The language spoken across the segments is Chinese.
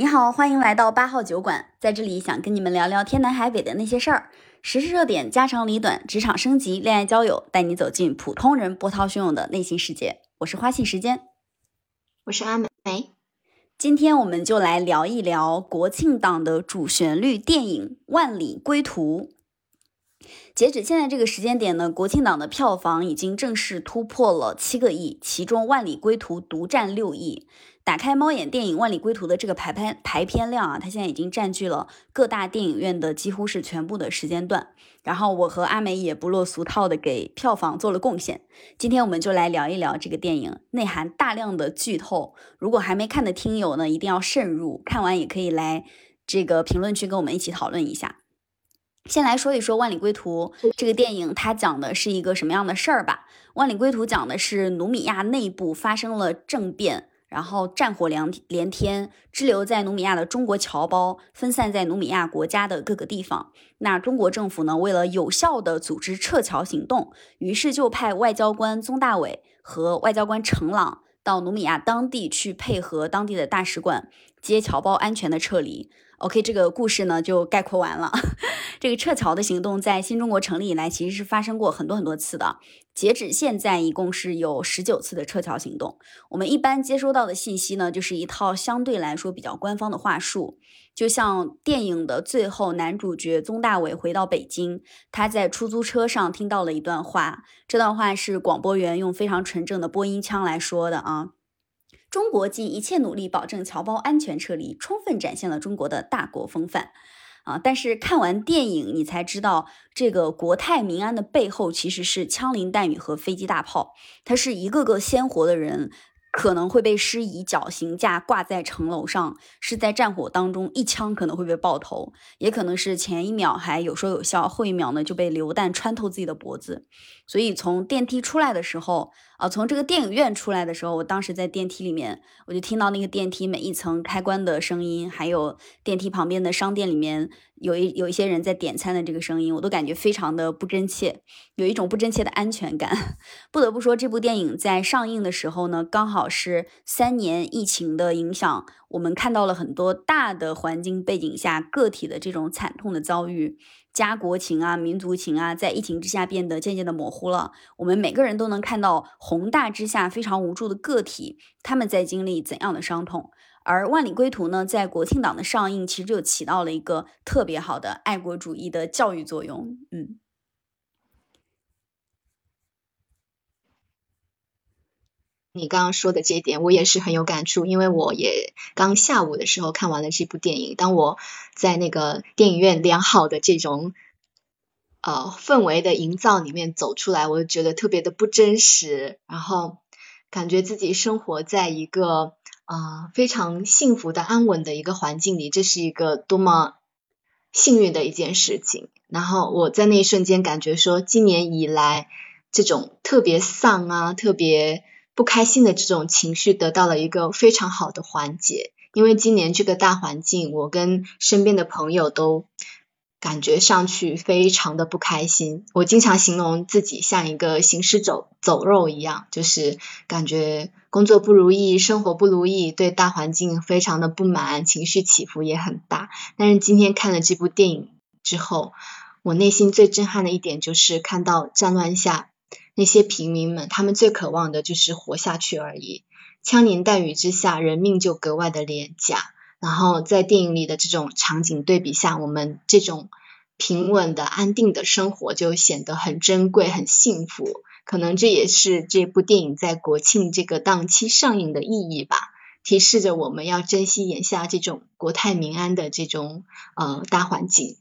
你好，欢迎来到八号酒馆，在这里想跟你们聊聊天南海北的那些事儿，时事热点、家长里短、职场升级、恋爱交友，带你走进普通人波涛汹涌的内心世界。我是花信时间，我是阿梅。今天我们就来聊一聊国庆档的主旋律电影《万里归途》。截止现在这个时间点呢，国庆档的票房已经正式突破了七个亿，其中《万里归途》独占六亿。打开猫眼电影《万里归途》的这个排片排片量啊，它现在已经占据了各大电影院的几乎是全部的时间段。然后我和阿美也不落俗套的给票房做了贡献。今天我们就来聊一聊这个电影，内含大量的剧透，如果还没看的听友呢，一定要慎入。看完也可以来这个评论区跟我们一起讨论一下。先来说一说《万里归途》这个电影，它讲的是一个什么样的事儿吧？《万里归途》讲的是努米亚内部发生了政变，然后战火连连天，滞留在努米亚的中国侨胞分散在努米亚国家的各个地方。那中国政府呢，为了有效的组织撤侨行动，于是就派外交官宗大伟和外交官程朗到努米亚当地去配合当地的大使馆接侨胞安全的撤离。OK，这个故事呢就概括完了。这个撤侨的行动在新中国成立以来，其实是发生过很多很多次的。截止现在，一共是有十九次的撤侨行动。我们一般接收到的信息呢，就是一套相对来说比较官方的话术。就像电影的最后，男主角宗大伟回到北京，他在出租车上听到了一段话。这段话是广播员用非常纯正的播音腔来说的啊。中国尽一切努力保证侨胞安全撤离，充分展现了中国的大国风范，啊！但是看完电影，你才知道这个国泰民安的背后其实是枪林弹雨和飞机大炮，它是一个个鲜活的人。可能会被施以绞刑架挂在城楼上，是在战火当中一枪可能会被爆头，也可能是前一秒还有说有笑，后一秒呢就被流弹穿透自己的脖子。所以从电梯出来的时候，啊，从这个电影院出来的时候，我当时在电梯里面，我就听到那个电梯每一层开关的声音，还有电梯旁边的商店里面。有一有一些人在点餐的这个声音，我都感觉非常的不真切，有一种不真切的安全感。不得不说，这部电影在上映的时候呢，刚好是三年疫情的影响，我们看到了很多大的环境背景下个体的这种惨痛的遭遇，家国情啊、民族情啊，在疫情之下变得渐渐的模糊了。我们每个人都能看到宏大之下非常无助的个体，他们在经历怎样的伤痛。而《万里归途》呢，在国庆档的上映，其实就起到了一个特别好的爱国主义的教育作用。嗯，你刚刚说的这一点，我也是很有感触，因为我也刚下午的时候看完了这部电影。当我在那个电影院良好的这种呃氛围的营造里面走出来，我就觉得特别的不真实，然后感觉自己生活在一个。啊，非常幸福的、安稳的一个环境里，这是一个多么幸运的一件事情。然后我在那一瞬间感觉说，今年以来这种特别丧啊、特别不开心的这种情绪得到了一个非常好的缓解。因为今年这个大环境，我跟身边的朋友都。感觉上去非常的不开心，我经常形容自己像一个行尸走走肉一样，就是感觉工作不如意，生活不如意，对大环境非常的不满，情绪起伏也很大。但是今天看了这部电影之后，我内心最震撼的一点就是看到战乱下那些平民们，他们最渴望的就是活下去而已。枪林弹雨之下，人命就格外的廉价。然后在电影里的这种场景对比下，我们这种平稳的、安定的生活就显得很珍贵、很幸福。可能这也是这部电影在国庆这个档期上映的意义吧，提示着我们要珍惜眼下这种国泰民安的这种呃大环境。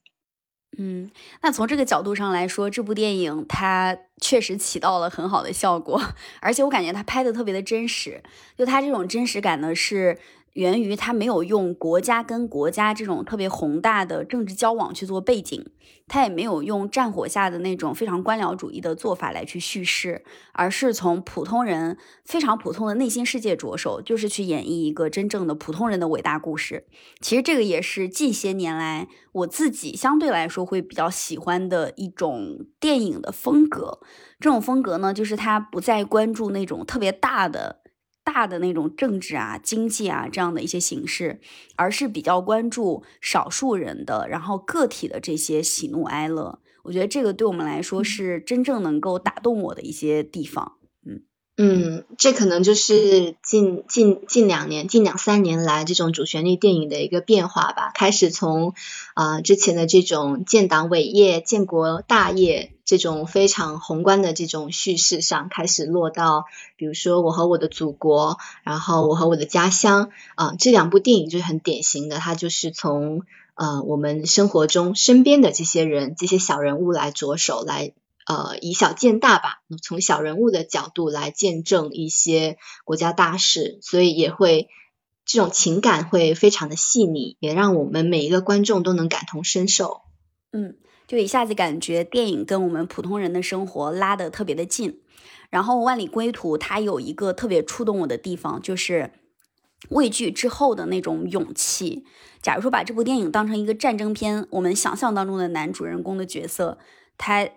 嗯，那从这个角度上来说，这部电影它确实起到了很好的效果，而且我感觉它拍的特别的真实，就它这种真实感呢是。源于他没有用国家跟国家这种特别宏大的政治交往去做背景，他也没有用战火下的那种非常官僚主义的做法来去叙事，而是从普通人非常普通的内心世界着手，就是去演绎一个真正的普通人的伟大故事。其实这个也是近些年来我自己相对来说会比较喜欢的一种电影的风格。这种风格呢，就是他不再关注那种特别大的。大的那种政治啊、经济啊这样的一些形式，而是比较关注少数人的，然后个体的这些喜怒哀乐。我觉得这个对我们来说是真正能够打动我的一些地方。嗯，这可能就是近近近两年、近两三年来这种主旋律电影的一个变化吧。开始从啊之前的这种建党伟业、建国大业这种非常宏观的这种叙事上，开始落到比如说我和我的祖国，然后我和我的家乡啊这两部电影就是很典型的，它就是从呃我们生活中身边的这些人、这些小人物来着手来。呃，以小见大吧，从小人物的角度来见证一些国家大事，所以也会这种情感会非常的细腻，也让我们每一个观众都能感同身受。嗯，就一下子感觉电影跟我们普通人的生活拉得特别的近。然后《万里归途》它有一个特别触动我的地方，就是畏惧之后的那种勇气。假如说把这部电影当成一个战争片，我们想象当中的男主人公的角色，他。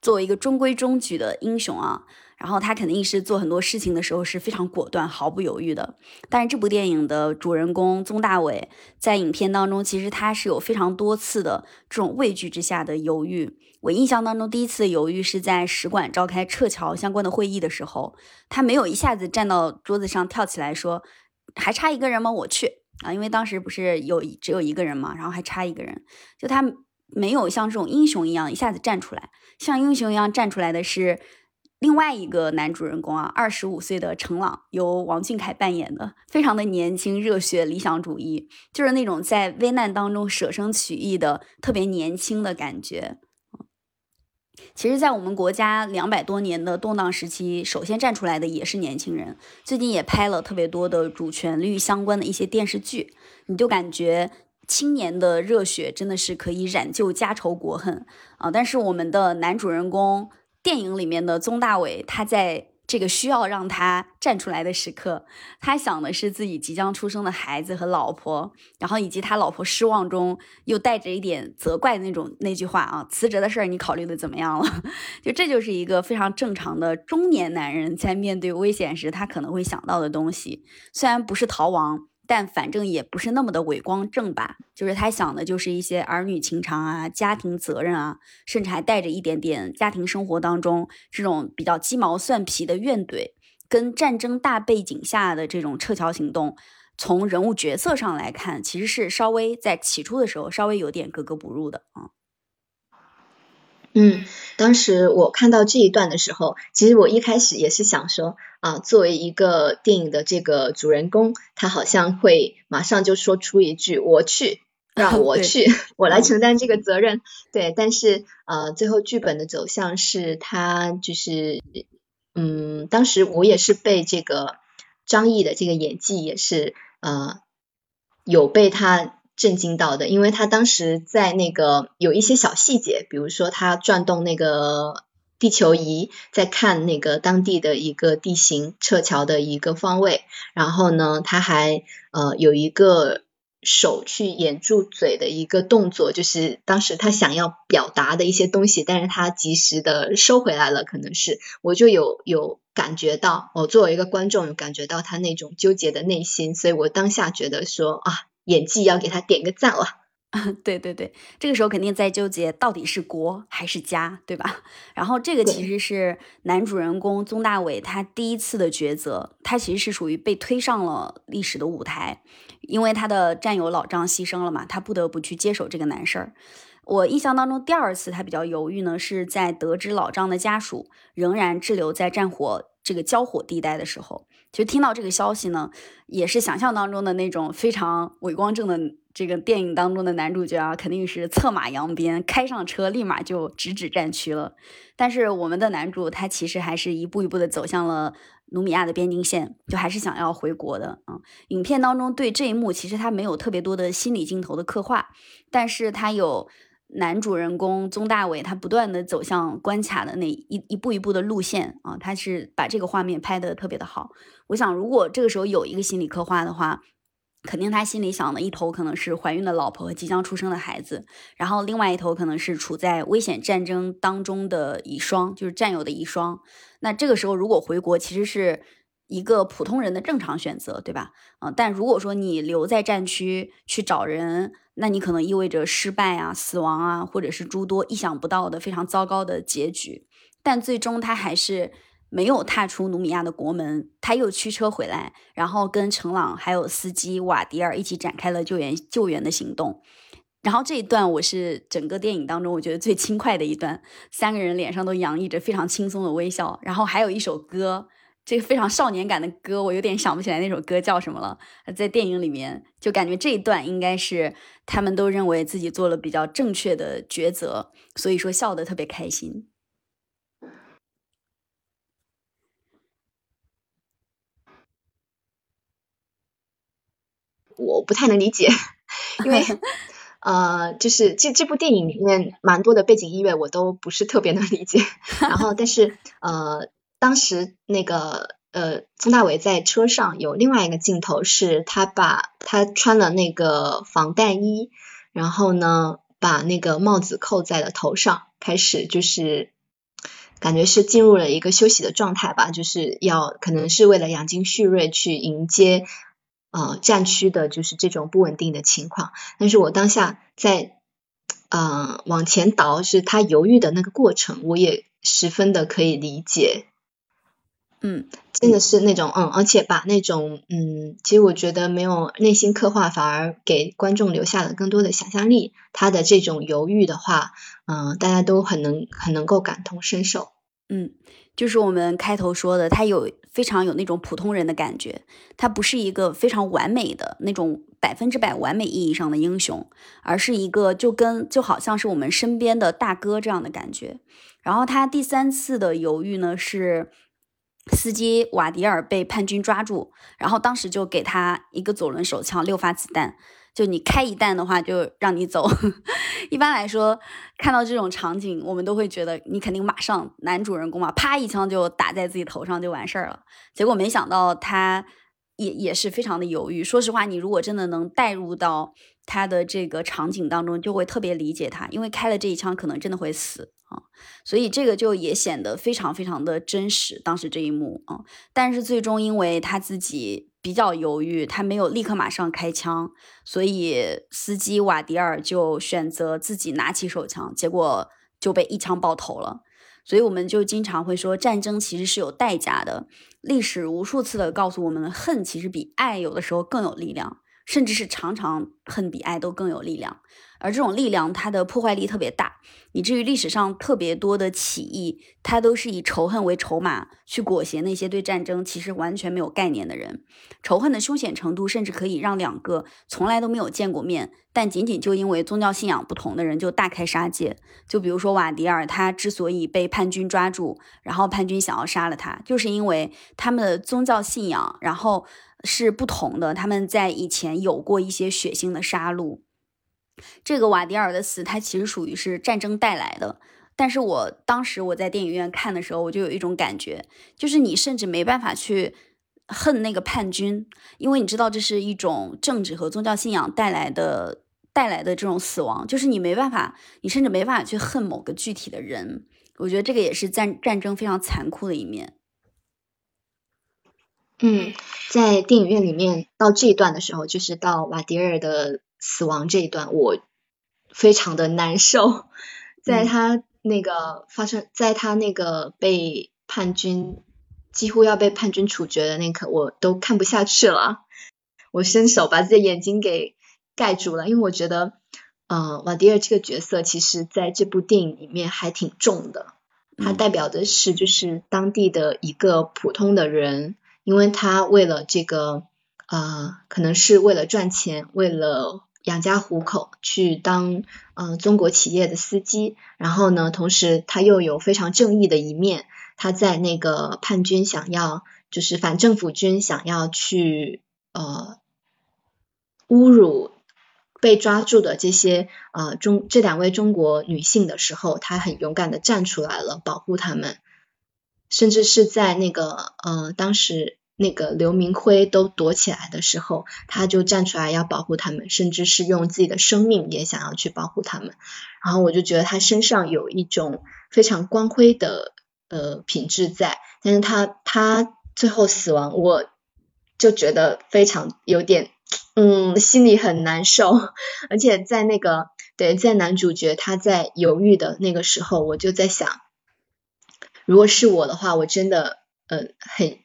作为一个中规中矩的英雄啊，然后他肯定是做很多事情的时候是非常果断、毫不犹豫的。但是这部电影的主人公宗大伟在影片当中，其实他是有非常多次的这种畏惧之下的犹豫。我印象当中，第一次犹豫是在使馆召开撤侨相关的会议的时候，他没有一下子站到桌子上跳起来说：“还差一个人吗？我去啊！”因为当时不是有只有一个人嘛，然后还差一个人，就他。没有像这种英雄一样一下子站出来，像英雄一样站出来的是另外一个男主人公啊，二十五岁的程朗，由王俊凯扮演的，非常的年轻、热血、理想主义，就是那种在危难当中舍生取义的特别年轻的感觉。其实，在我们国家两百多年的动荡时期，首先站出来的也是年轻人。最近也拍了特别多的主旋律相关的一些电视剧，你就感觉。青年的热血真的是可以染旧家仇国恨啊！但是我们的男主人公电影里面的宗大伟，他在这个需要让他站出来的时刻，他想的是自己即将出生的孩子和老婆，然后以及他老婆失望中又带着一点责怪那种那句话啊，辞职的事儿你考虑的怎么样了？就这就是一个非常正常的中年男人在面对危险时他可能会想到的东西，虽然不是逃亡。但反正也不是那么的伟光正吧，就是他想的就是一些儿女情长啊、家庭责任啊，甚至还带着一点点家庭生活当中这种比较鸡毛蒜皮的怨怼，跟战争大背景下的这种撤侨行动，从人物角色上来看，其实是稍微在起初的时候稍微有点格格不入的啊。嗯，当时我看到这一段的时候，其实我一开始也是想说啊，作为一个电影的这个主人公，他好像会马上就说出一句“我去，让我去，我来承担这个责任”。对，但是呃，最后剧本的走向是他就是，嗯，当时我也是被这个张译的这个演技也是呃有被他。震惊到的，因为他当时在那个有一些小细节，比如说他转动那个地球仪，在看那个当地的一个地形、撤侨的一个方位，然后呢，他还呃有一个手去掩住嘴的一个动作，就是当时他想要表达的一些东西，但是他及时的收回来了，可能是我就有有感觉到，我作为一个观众有感觉到他那种纠结的内心，所以我当下觉得说啊。演技要给他点个赞了，对对对，这个时候肯定在纠结到底是国还是家，对吧？然后这个其实是男主人公宗大伟他第一次的抉择，他其实是属于被推上了历史的舞台，因为他的战友老张牺牲了嘛，他不得不去接手这个难事儿。我印象当中，第二次他比较犹豫呢，是在得知老张的家属仍然滞留在战火这个交火地带的时候。其实听到这个消息呢，也是想象当中的那种非常伟光正的这个电影当中的男主角啊，肯定是策马扬鞭，开上车立马就直指战区了。但是我们的男主他其实还是一步一步的走向了努米亚的边境线，就还是想要回国的啊。影片当中对这一幕其实他没有特别多的心理镜头的刻画，但是他有。男主人公宗大伟，他不断的走向关卡的那一一步一步的路线啊，他是把这个画面拍的特别的好。我想，如果这个时候有一个心理刻画的话，肯定他心里想的一头可能是怀孕的老婆和即将出生的孩子，然后另外一头可能是处在危险战争当中的遗孀，就是战友的遗孀。那这个时候如果回国，其实是一个普通人的正常选择，对吧？嗯，但如果说你留在战区去找人，那你可能意味着失败啊、死亡啊，或者是诸多意想不到的非常糟糕的结局。但最终他还是没有踏出努米亚的国门，他又驱车回来，然后跟程朗还有司机瓦迪尔一起展开了救援救援的行动。然后这一段我是整个电影当中我觉得最轻快的一段，三个人脸上都洋溢着非常轻松的微笑。然后还有一首歌。这个非常少年感的歌，我有点想不起来那首歌叫什么了。在电影里面，就感觉这一段应该是他们都认为自己做了比较正确的抉择，所以说笑得特别开心。我不太能理解，因为 呃，就是这这部电影里面蛮多的背景音乐我都不是特别能理解。然后，但是呃。当时那个呃，宗大伟在车上有另外一个镜头，是他把他穿了那个防弹衣，然后呢，把那个帽子扣在了头上，开始就是感觉是进入了一个休息的状态吧，就是要可能是为了养精蓄锐去迎接呃战区的就是这种不稳定的情况。但是我当下在呃往前倒，是他犹豫的那个过程，我也十分的可以理解。嗯，真的是那种嗯，而且把那种嗯，其实我觉得没有内心刻画，反而给观众留下了更多的想象力。他的这种犹豫的话，嗯，大家都很能很能够感同身受。嗯，就是我们开头说的，他有非常有那种普通人的感觉，他不是一个非常完美的那种百分之百完美意义上的英雄，而是一个就跟就好像是我们身边的大哥这样的感觉。然后他第三次的犹豫呢是。司机瓦迪尔被叛军抓住，然后当时就给他一个左轮手枪，六发子弹，就你开一弹的话就让你走。一般来说，看到这种场景，我们都会觉得你肯定马上男主人公嘛，啪一枪就打在自己头上就完事儿了。结果没想到他也也是非常的犹豫。说实话，你如果真的能带入到他的这个场景当中，就会特别理解他，因为开了这一枪可能真的会死。啊，所以这个就也显得非常非常的真实，当时这一幕啊，但是最终因为他自己比较犹豫，他没有立刻马上开枪，所以司机瓦迪尔就选择自己拿起手枪，结果就被一枪爆头了。所以我们就经常会说，战争其实是有代价的，历史无数次的告诉我们，恨其实比爱有的时候更有力量，甚至是常常恨比爱都更有力量。而这种力量，它的破坏力特别大，以至于历史上特别多的起义，它都是以仇恨为筹码去裹挟那些对战争其实完全没有概念的人。仇恨的凶险程度，甚至可以让两个从来都没有见过面，但仅仅就因为宗教信仰不同的人就大开杀戒。就比如说瓦迪尔，他之所以被叛军抓住，然后叛军想要杀了他，就是因为他们的宗教信仰，然后是不同的。他们在以前有过一些血腥的杀戮。这个瓦迪尔的死，他其实属于是战争带来的。但是我当时我在电影院看的时候，我就有一种感觉，就是你甚至没办法去恨那个叛军，因为你知道这是一种政治和宗教信仰带来的带来的这种死亡，就是你没办法，你甚至没办法去恨某个具体的人。我觉得这个也是战战争非常残酷的一面。嗯，在电影院里面到这一段的时候，就是到瓦迪尔的。死亡这一段我非常的难受，在他那个发生在他那个被叛军几乎要被叛军处决的那刻，我都看不下去了。我伸手把自己的眼睛给盖住了，因为我觉得，呃，瓦迪尔这个角色其实在这部电影里面还挺重的。他代表的是就是当地的一个普通的人，因为他为了这个，呃，可能是为了赚钱，为了。养家糊口，去当呃中国企业的司机，然后呢，同时他又有非常正义的一面。他在那个叛军想要，就是反政府军想要去呃侮辱被抓住的这些呃中这两位中国女性的时候，他很勇敢的站出来了，保护他们，甚至是在那个呃当时。那个刘明辉都躲起来的时候，他就站出来要保护他们，甚至是用自己的生命也想要去保护他们。然后我就觉得他身上有一种非常光辉的呃品质在，但是他他最后死亡，我就觉得非常有点，嗯，心里很难受。而且在那个对，在男主角他在犹豫的那个时候，我就在想，如果是我的话，我真的，呃，很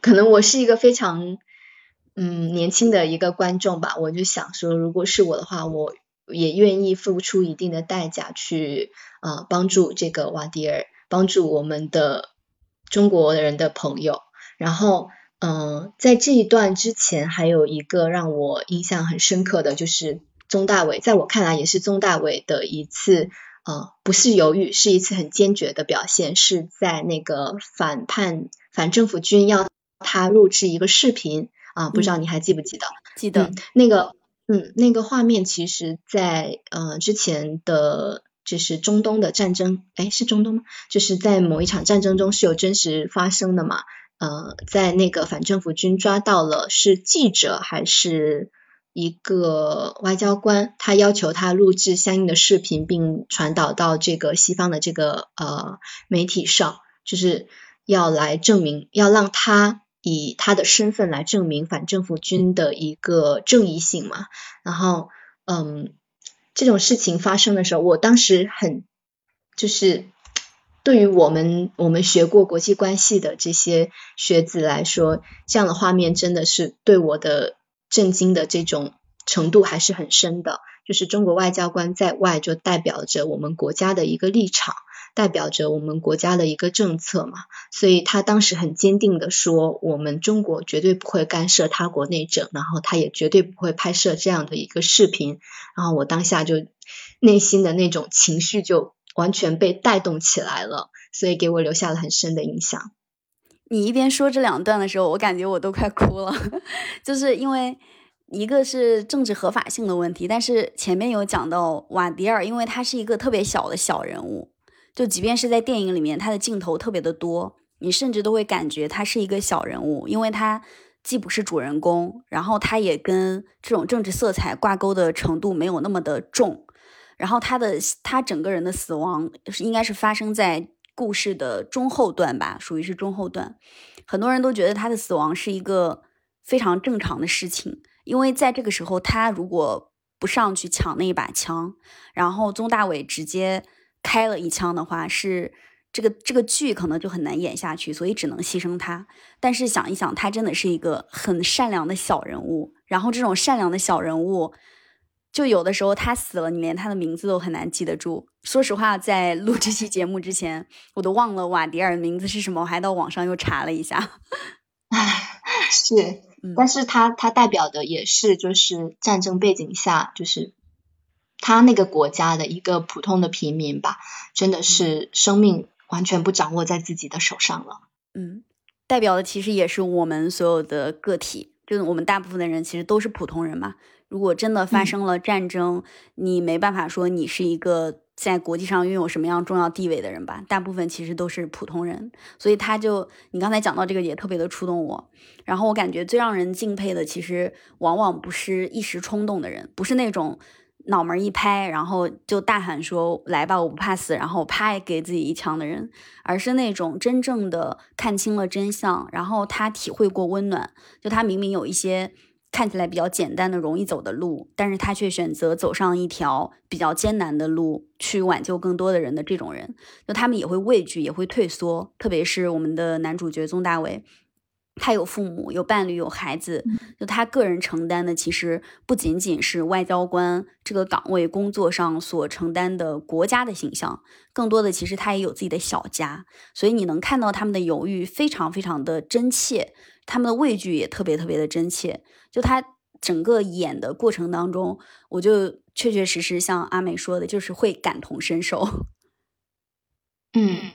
可能我是一个非常，嗯，年轻的一个观众吧，我就想说，如果是我的话，我也愿意付出一定的代价去，啊，帮助这个瓦迪尔，帮助我们的。中国人的朋友，然后，嗯，在这一段之前，还有一个让我印象很深刻的就是宗大伟，在我看来也是宗大伟的一次，呃，不是犹豫，是一次很坚决的表现，是在那个反叛反政府军要他录制一个视频啊，不知道你还记不记得？记得那个，嗯，那个画面，其实在呃之前的。就是中东的战争，哎，是中东吗？就是在某一场战争中是有真实发生的嘛？呃，在那个反政府军抓到了是记者还是一个外交官，他要求他录制相应的视频，并传导到这个西方的这个呃媒体上，就是要来证明，要让他以他的身份来证明反政府军的一个正义性嘛？然后，嗯。这种事情发生的时候，我当时很就是对于我们我们学过国际关系的这些学子来说，这样的画面真的是对我的震惊的这种程度还是很深的。就是中国外交官在外就代表着我们国家的一个立场。代表着我们国家的一个政策嘛，所以他当时很坚定的说，我们中国绝对不会干涉他国内政，然后他也绝对不会拍摄这样的一个视频。然后我当下就内心的那种情绪就完全被带动起来了，所以给我留下了很深的印象。你一边说这两段的时候，我感觉我都快哭了，就是因为一个是政治合法性的问题，但是前面有讲到瓦迪尔，因为他是一个特别小的小人物。就即便是在电影里面，他的镜头特别的多，你甚至都会感觉他是一个小人物，因为他既不是主人公，然后他也跟这种政治色彩挂钩的程度没有那么的重，然后他的他整个人的死亡应该是发生在故事的中后段吧，属于是中后段，很多人都觉得他的死亡是一个非常正常的事情，因为在这个时候他如果不上去抢那一把枪，然后宗大伟直接。开了一枪的话，是这个这个剧可能就很难演下去，所以只能牺牲他。但是想一想，他真的是一个很善良的小人物。然后这种善良的小人物，就有的时候他死了，你连他的名字都很难记得住。说实话，在录这期节目之前，我都忘了瓦迪尔的名字是什么，我还到网上又查了一下。唉，是，但是他他代表的也是就是战争背景下就是。他那个国家的一个普通的平民吧，真的是生命完全不掌握在自己的手上了。嗯，代表的其实也是我们所有的个体，就是我们大部分的人其实都是普通人嘛。如果真的发生了战争，你没办法说你是一个在国际上拥有什么样重要地位的人吧？大部分其实都是普通人，所以他就你刚才讲到这个也特别的触动我。然后我感觉最让人敬佩的，其实往往不是一时冲动的人，不是那种。脑门一拍，然后就大喊说：“来吧，我不怕死！”然后啪给自己一枪的人，而是那种真正的看清了真相，然后他体会过温暖。就他明明有一些看起来比较简单的、容易走的路，但是他却选择走上一条比较艰难的路，去挽救更多的人的这种人，就他们也会畏惧，也会退缩。特别是我们的男主角宗大伟。他有父母，有伴侣，有孩子，就他个人承担的，其实不仅仅是外交官这个岗位工作上所承担的国家的形象，更多的其实他也有自己的小家，所以你能看到他们的犹豫非常非常的真切，他们的畏惧也特别特别的真切。就他整个演的过程当中，我就确确实实像阿美说的，就是会感同身受。嗯，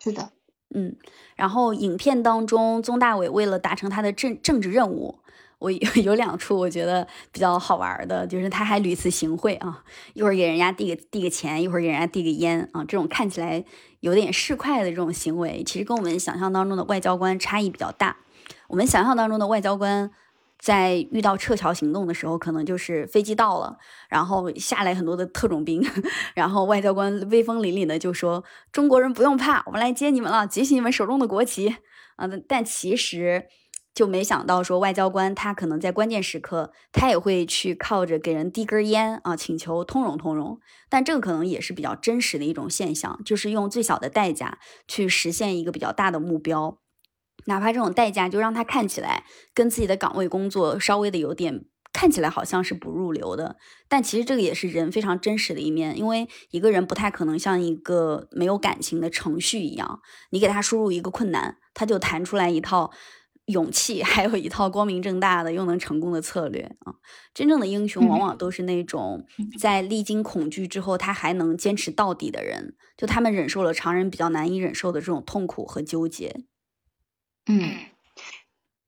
是的。嗯，然后影片当中，宗大伟为了达成他的政政治任务，我 有有两处我觉得比较好玩的，就是他还屡次行贿啊，一会儿给人家递个递个钱，一会儿给人家递个烟啊，这种看起来有点市侩的这种行为，其实跟我们想象当中的外交官差异比较大。我们想象当中的外交官。在遇到撤侨行动的时候，可能就是飞机到了，然后下来很多的特种兵，然后外交官威风凛凛的就说：“中国人不用怕，我们来接你们了，举起你们手中的国旗。”啊，但其实就没想到说外交官他可能在关键时刻他也会去靠着给人递根烟啊，请求通融通融。但这个可能也是比较真实的一种现象，就是用最小的代价去实现一个比较大的目标，哪怕这种代价就让他看起来跟自己的岗位工作稍微的有点。看起来好像是不入流的，但其实这个也是人非常真实的一面。因为一个人不太可能像一个没有感情的程序一样，你给他输入一个困难，他就弹出来一套勇气，还有一套光明正大的又能成功的策略啊！真正的英雄往往都是那种在历经恐惧之后，他还能坚持到底的人。就他们忍受了常人比较难以忍受的这种痛苦和纠结。嗯。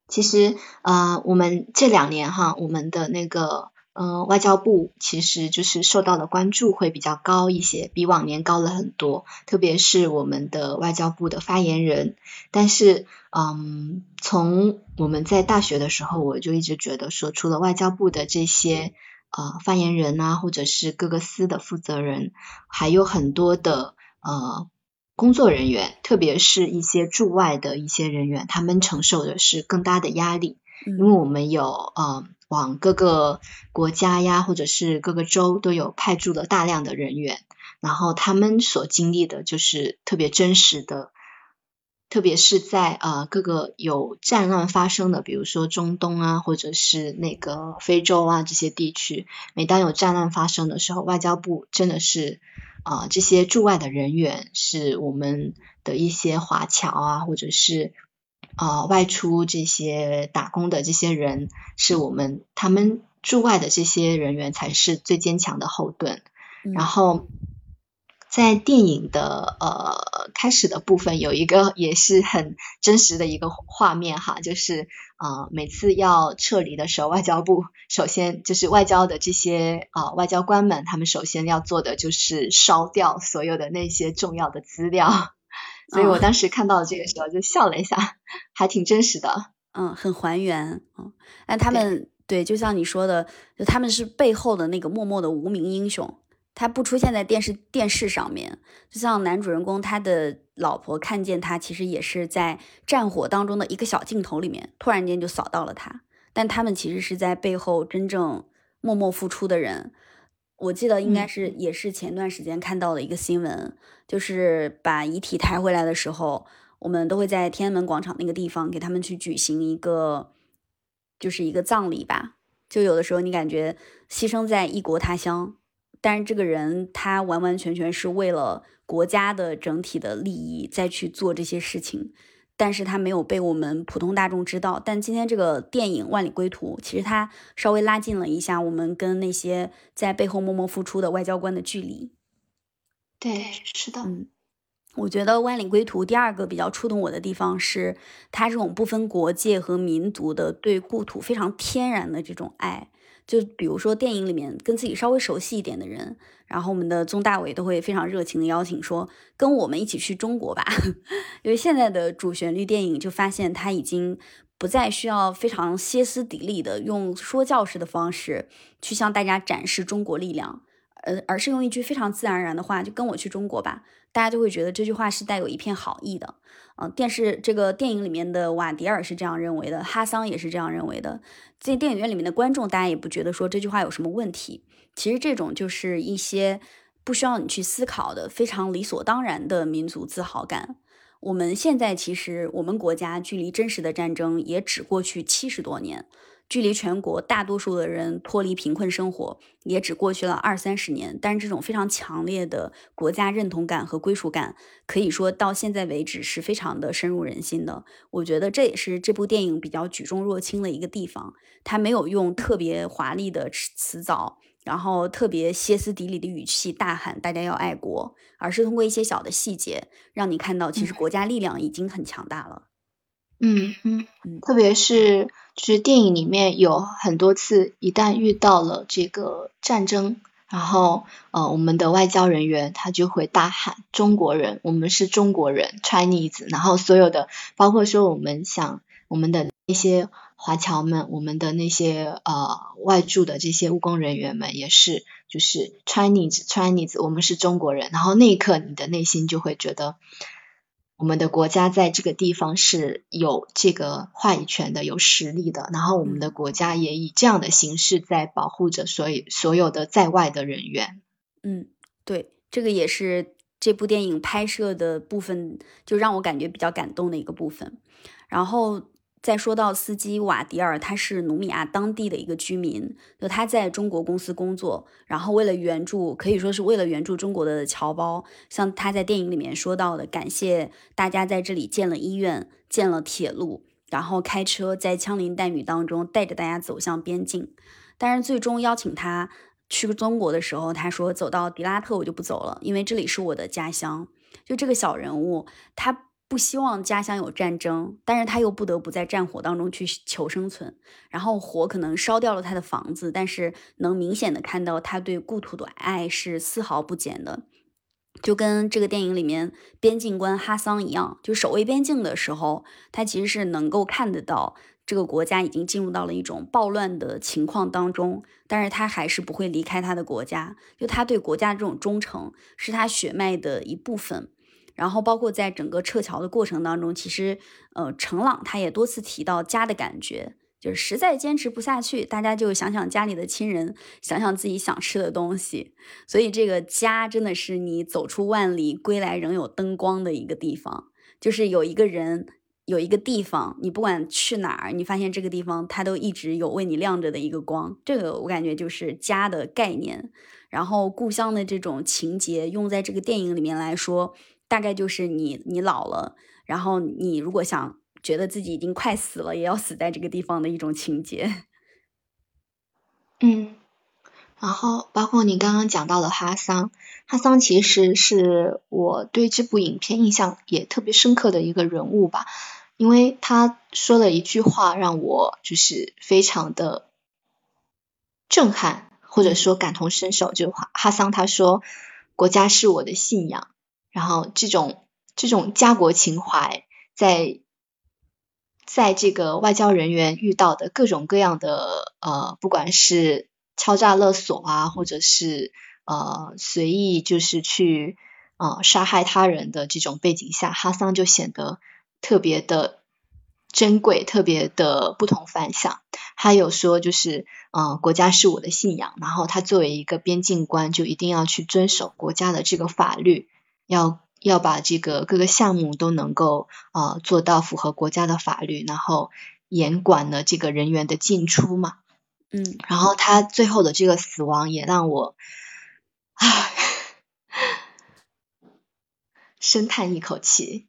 其实，呃，我们这两年哈，我们的那个呃外交部其实就是受到的关注会比较高一些，比往年高了很多。特别是我们的外交部的发言人，但是，嗯，从我们在大学的时候，我就一直觉得说，除了外交部的这些呃发言人啊，或者是各个司的负责人，还有很多的呃。工作人员，特别是一些驻外的一些人员，他们承受的是更大的压力，因为我们有呃往各个国家呀，或者是各个州都有派驻了大量的人员，然后他们所经历的就是特别真实的，特别是在呃各个有战乱发生的，比如说中东啊，或者是那个非洲啊这些地区，每当有战乱发生的时候，外交部真的是。啊，这些驻外的人员是我们的一些华侨啊，或者是啊外出这些打工的这些人，是我们他们驻外的这些人员才是最坚强的后盾，然后。在电影的呃开始的部分，有一个也是很真实的一个画面哈，就是呃每次要撤离的时候，外交部首先就是外交的这些啊外交官们，他们首先要做的就是烧掉所有的那些重要的资料，所以我当时看到这个时候就笑了一下，还挺真实的，嗯，很还原，嗯，那他们对，就像你说的，就他们是背后的那个默默的无名英雄。他不出现在电视电视上面，就像男主人公他的老婆看见他，其实也是在战火当中的一个小镜头里面，突然间就扫到了他。但他们其实是在背后真正默默付出的人。我记得应该是也是前段时间看到的一个新闻，就是把遗体抬回来的时候，我们都会在天安门广场那个地方给他们去举行一个，就是一个葬礼吧。就有的时候你感觉牺牲在异国他乡。但是这个人他完完全全是为了国家的整体的利益再去做这些事情，但是他没有被我们普通大众知道。但今天这个电影《万里归途》，其实它稍微拉近了一下我们跟那些在背后默默付出的外交官的距离。对，是的，嗯，我觉得《万里归途》第二个比较触动我的地方是，他这种不分国界和民族的对故土非常天然的这种爱。就比如说电影里面跟自己稍微熟悉一点的人，然后我们的宗大伟都会非常热情的邀请说，跟我们一起去中国吧。因为现在的主旋律电影就发现他已经不再需要非常歇斯底里的用说教式的方式去向大家展示中国力量，呃，而是用一句非常自然而然的话，就跟我去中国吧。大家就会觉得这句话是带有一片好意的。嗯，电视这个电影里面的瓦迪尔是这样认为的，哈桑也是这样认为的。在电影院里面的观众，大家也不觉得说这句话有什么问题。其实这种就是一些不需要你去思考的非常理所当然的民族自豪感。我们现在其实我们国家距离真实的战争也只过去七十多年。距离全国大多数的人脱离贫困生活也只过去了二三十年，但是这种非常强烈的国家认同感和归属感，可以说到现在为止是非常的深入人心的。我觉得这也是这部电影比较举重若轻的一个地方，它没有用特别华丽的词藻，然后特别歇斯底里的语气大喊大家要爱国，而是通过一些小的细节，让你看到其实国家力量已经很强大了。嗯嗯嗯，特别是就是电影里面有很多次，一旦遇到了这个战争，然后呃，我们的外交人员他就会大喊“中国人，我们是中国人 ”，Chinese，然后所有的包括说我们想我们的那些华侨们，我们的那些呃外驻的这些务工人员们也是，就是 Chinese，Chinese，我们是中国人，然后那一刻你的内心就会觉得。我们的国家在这个地方是有这个话语权的、有实力的，然后我们的国家也以这样的形式在保护着所有所有的在外的人员。嗯，对，这个也是这部电影拍摄的部分，就让我感觉比较感动的一个部分。然后。再说到司机瓦迪尔，他是努米亚当地的一个居民，就他在中国公司工作，然后为了援助，可以说是为了援助中国的侨胞，像他在电影里面说到的，感谢大家在这里建了医院、建了铁路，然后开车在枪林弹雨当中带着大家走向边境。但是最终邀请他去中国的时候，他说走到迪拉特我就不走了，因为这里是我的家乡。就这个小人物，他。不希望家乡有战争，但是他又不得不在战火当中去求生存。然后火可能烧掉了他的房子，但是能明显的看到他对故土的爱是丝毫不减的。就跟这个电影里面边境官哈桑一样，就守卫边境的时候，他其实是能够看得到这个国家已经进入到了一种暴乱的情况当中，但是他还是不会离开他的国家。就他对国家这种忠诚，是他血脉的一部分。然后，包括在整个撤侨的过程当中，其实，呃，程朗他也多次提到家的感觉，就是实在坚持不下去，大家就想想家里的亲人，想想自己想吃的东西。所以，这个家真的是你走出万里归来仍有灯光的一个地方，就是有一个人，有一个地方，你不管去哪儿，你发现这个地方它都一直有为你亮着的一个光。这个我感觉就是家的概念。然后，故乡的这种情节用在这个电影里面来说。大概就是你，你老了，然后你如果想觉得自己已经快死了，也要死在这个地方的一种情节。嗯，然后包括你刚刚讲到的哈桑，哈桑其实是我对这部影片印象也特别深刻的一个人物吧，因为他说了一句话让我就是非常的震撼，或者说感同身受。就哈哈桑他说：“国家是我的信仰。”然后这种这种家国情怀，在在这个外交人员遇到的各种各样的呃，不管是敲诈勒索啊，或者是呃随意就是去呃杀害他人的这种背景下，哈桑就显得特别的珍贵，特别的不同凡响。还有说就是呃国家是我的信仰，然后他作为一个边境官，就一定要去遵守国家的这个法律。要要把这个各个项目都能够呃做到符合国家的法律，然后严管了这个人员的进出嘛。嗯，然后他最后的这个死亡也让我唉深叹一口气。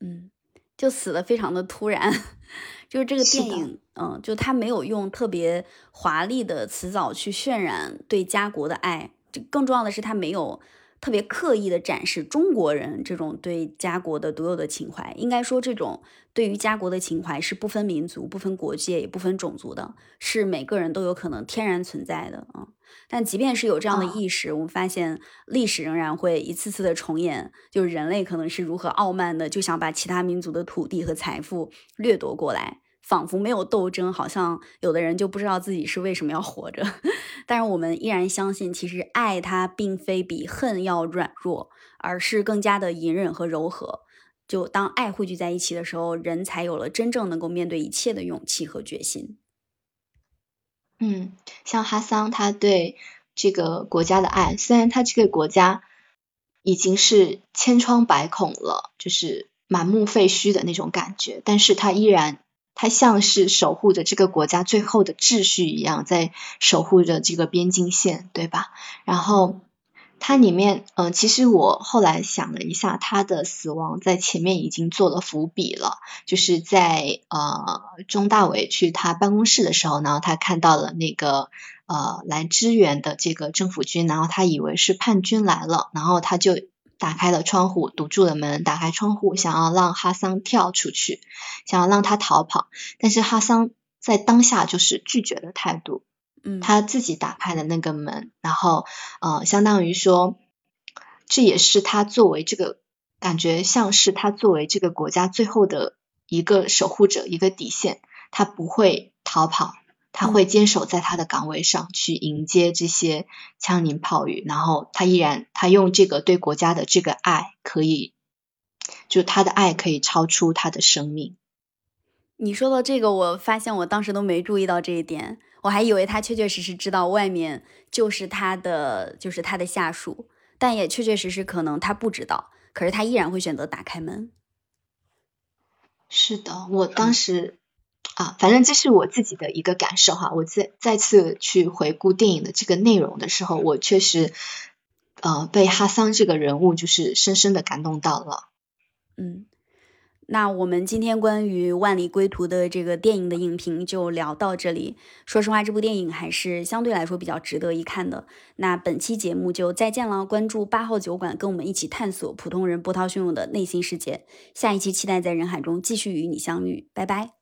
嗯，就死的非常的突然，就是这个电影，嗯，就他没有用特别华丽的词藻去渲染对家国的爱，就更重要的是他没有。特别刻意的展示中国人这种对家国的独有的情怀，应该说这种对于家国的情怀是不分民族、不分国界、也不分种族的，是每个人都有可能天然存在的啊。但即便是有这样的意识，我们发现历史仍然会一次次的重演，就是人类可能是如何傲慢的，就想把其他民族的土地和财富掠夺过来。仿佛没有斗争，好像有的人就不知道自己是为什么要活着。但是我们依然相信，其实爱它并非比恨要软弱，而是更加的隐忍和柔和。就当爱汇聚在一起的时候，人才有了真正能够面对一切的勇气和决心。嗯，像哈桑他对这个国家的爱，虽然他这个国家已经是千疮百孔了，就是满目废墟的那种感觉，但是他依然。他像是守护着这个国家最后的秩序一样，在守护着这个边境线，对吧？然后它里面，嗯，其实我后来想了一下，他的死亡在前面已经做了伏笔了，就是在呃钟大伟去他办公室的时候呢，他看到了那个呃来支援的这个政府军，然后他以为是叛军来了，然后他就。打开了窗户，堵住了门，打开窗户，想要让哈桑跳出去，想要让他逃跑，但是哈桑在当下就是拒绝的态度。嗯，他自己打开了那个门，然后呃，相当于说，这也是他作为这个感觉像是他作为这个国家最后的一个守护者，一个底线，他不会逃跑。他会坚守在他的岗位上去迎接这些枪林炮雨，然后他依然他用这个对国家的这个爱，可以就他的爱可以超出他的生命。你说到这个，我发现我当时都没注意到这一点，我还以为他确确实实知道外面就是他的，就是他的下属，但也确确实实可能他不知道，可是他依然会选择打开门。是的，我当时啊，反正这是我自己的一个感受哈。我再再次去回顾电影的这个内容的时候，我确实呃被哈桑这个人物就是深深的感动到了。嗯，那我们今天关于《万里归途》的这个电影的影评就聊到这里。说实话，这部电影还是相对来说比较值得一看的。那本期节目就再见了，关注八号酒馆，跟我们一起探索普通人波涛汹涌的内心世界。下一期期待在人海中继续与你相遇，拜拜。